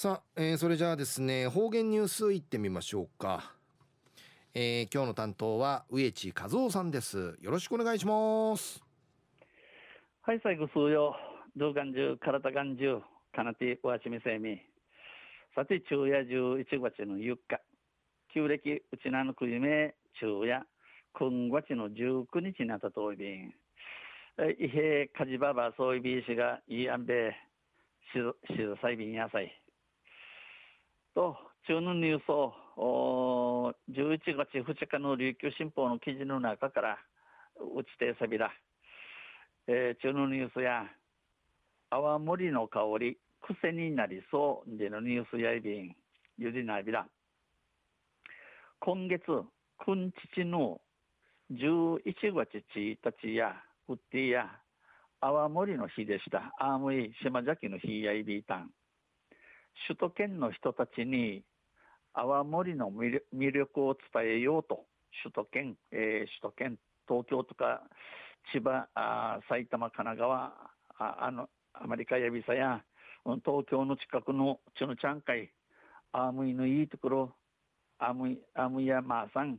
さあ、えー、それじゃあですね方言ニュースいってみましょうか、えー、今日の担当は植地和夫さんです。よろしくお願いします。はい最後数よ動眼中体眼中かなてわちみせみ。さて昼夜11月の4日旧暦うちなのくいめ昼夜。今月の19日になったといびん。伊平かじばばそういびいしがいいあんべしずさいびんやさいと、中のニュースを、11月2日の琉球新報の記事の中から打ちてさびら、えー、中のニュースや、泡盛の香り、癖になりそうでのニュースやいびん、ゆりなびら。今月、くんちちの11月1日や、うってや、泡盛の日でした。あむい島崎の日やいびいたん。首都圏の人たちに泡盛の魅力を伝えようと首都圏、えー、首都圏東京とか千葉あ埼玉神奈川ああのアメリカやびさや東京の近くのチュヌチャン海アームイのいいところアムイアームイやマーさん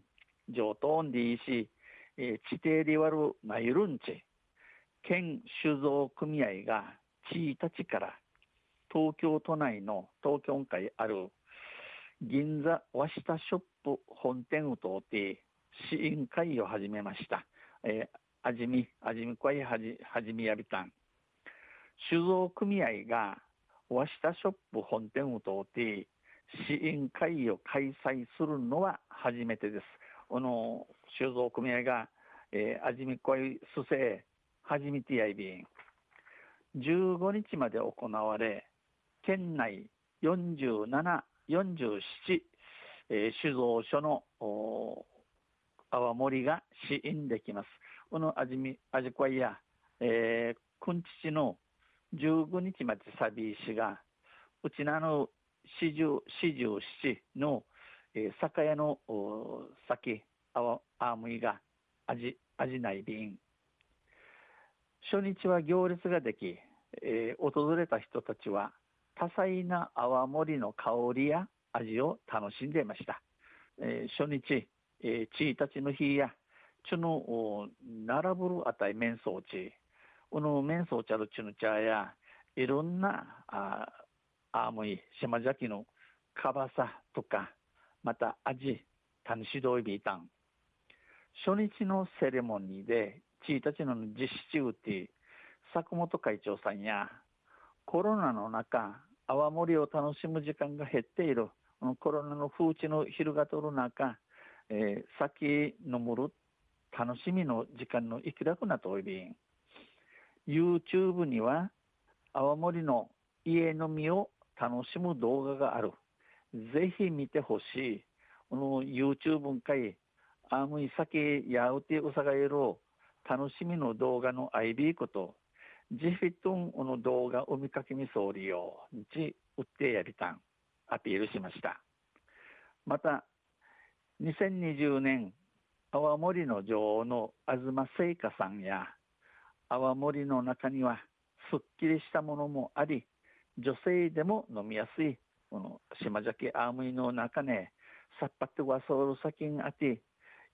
上等でいいし、えー、地底リワルナイルンチ県酒造組合が地位たちから東京都内の東京会ある銀座和下ショップ本店を通って試飲会を始めました。えー、あじみ、あじみ会はじ、はじみやびたん。酒造組合が和下ショップ本店を通って試飲会を開催するのは初めてです。この酒造組合が、えー、あじみ会すせ、はじみてやいびん。15日まで行われ、県内47、47、えー、酒造所の泡盛が試飲できます。この味み、味こいや、えー、くんちちの15日までサビ石が、うちなの四十、四十七の、えー、酒屋の酒、泡、あむいが味、味ない瓶。初日は行列ができ、えー、訪れた人たちは多彩な泡盛の香りや味を楽しんでいました。えー、初日、えー、1日の日や、ちの並ぶるあたい面相地、この面相茶のちの茶や、いろんな、ああむい、島崎のかばさとか、また味、たにしどいびいたん。初日のセレモニーで、1日の実施中って、坂本会長さんや、コロナの中、泡盛を楽しむ時間が減っている、コロナの風知の広がとる中、えー、酒飲むる楽しみの時間の生きらくなといびん。YouTube には、泡盛の家飲みを楽しむ動画がある。ぜひ見てほしい。この YouTube かい、あむい酒やうてうさがえる楽しみの動画の IB こと、ジフィトンの動画を見かけみそうりようち売ってやりたんアピールしました。また2020年泡盛の女王の東聖華さんや泡盛の中にはすっきりしたものもあり女性でも飲みやすいこの島崎アームイの中ねさっぱってわそうるさきんあて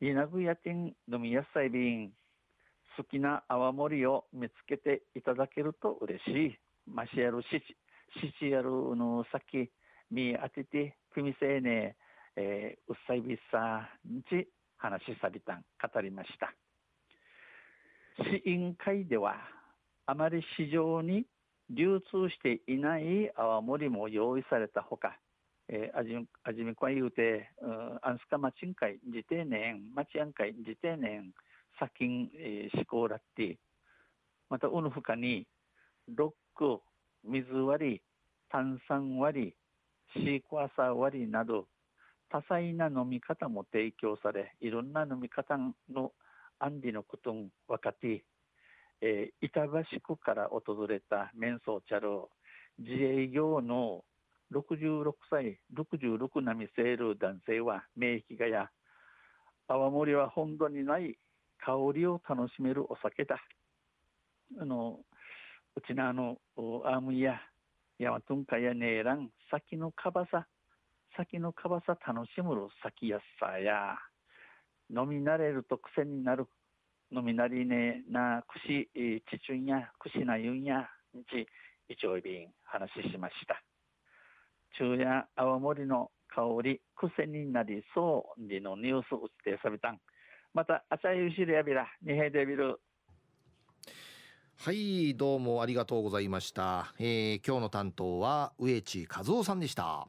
いなぐやてん飲みやすいびん好きな泡盛を見つけていただけると嬉しい。マシやるし、しちやるの先、見当てて、組せいね、えー、うっさいびっさんち話しさびたん、語りました。試飲会では、あまり市場に流通していない泡盛も用意されたほか、えー、あじあじみこい言うて、うん、アンスカマチン会、自定年、マチアン会、自定年、砂金、えー、コーラって、また、うぬふかに、ロック、水割り、炭酸割り、シークワーサー割りなど、多彩な飲み方も提供され、いろんな飲み方の安利のことを分かって、えー、板橋区から訪れたメンソーチャル、自営業の66歳、66並みセール男性は、名域がや、泡盛は本土にない香りを楽しめるお酒だ。あのうちのあのアームややまとんかやねえらん、先のかばさ、先のかばさ楽しむる先やさや、飲み慣れると癖になる、飲みなりねな、くし、ちちゅんや、くしなゆんや、んち、一応便話しました。昼夜青森の香り、癖になりそうにのニュース打ちてさびたん。また、あちゃゆしりやびら、にへでびる。はいどうもありがとうございました、えー、今日の担当は植地和夫さんでした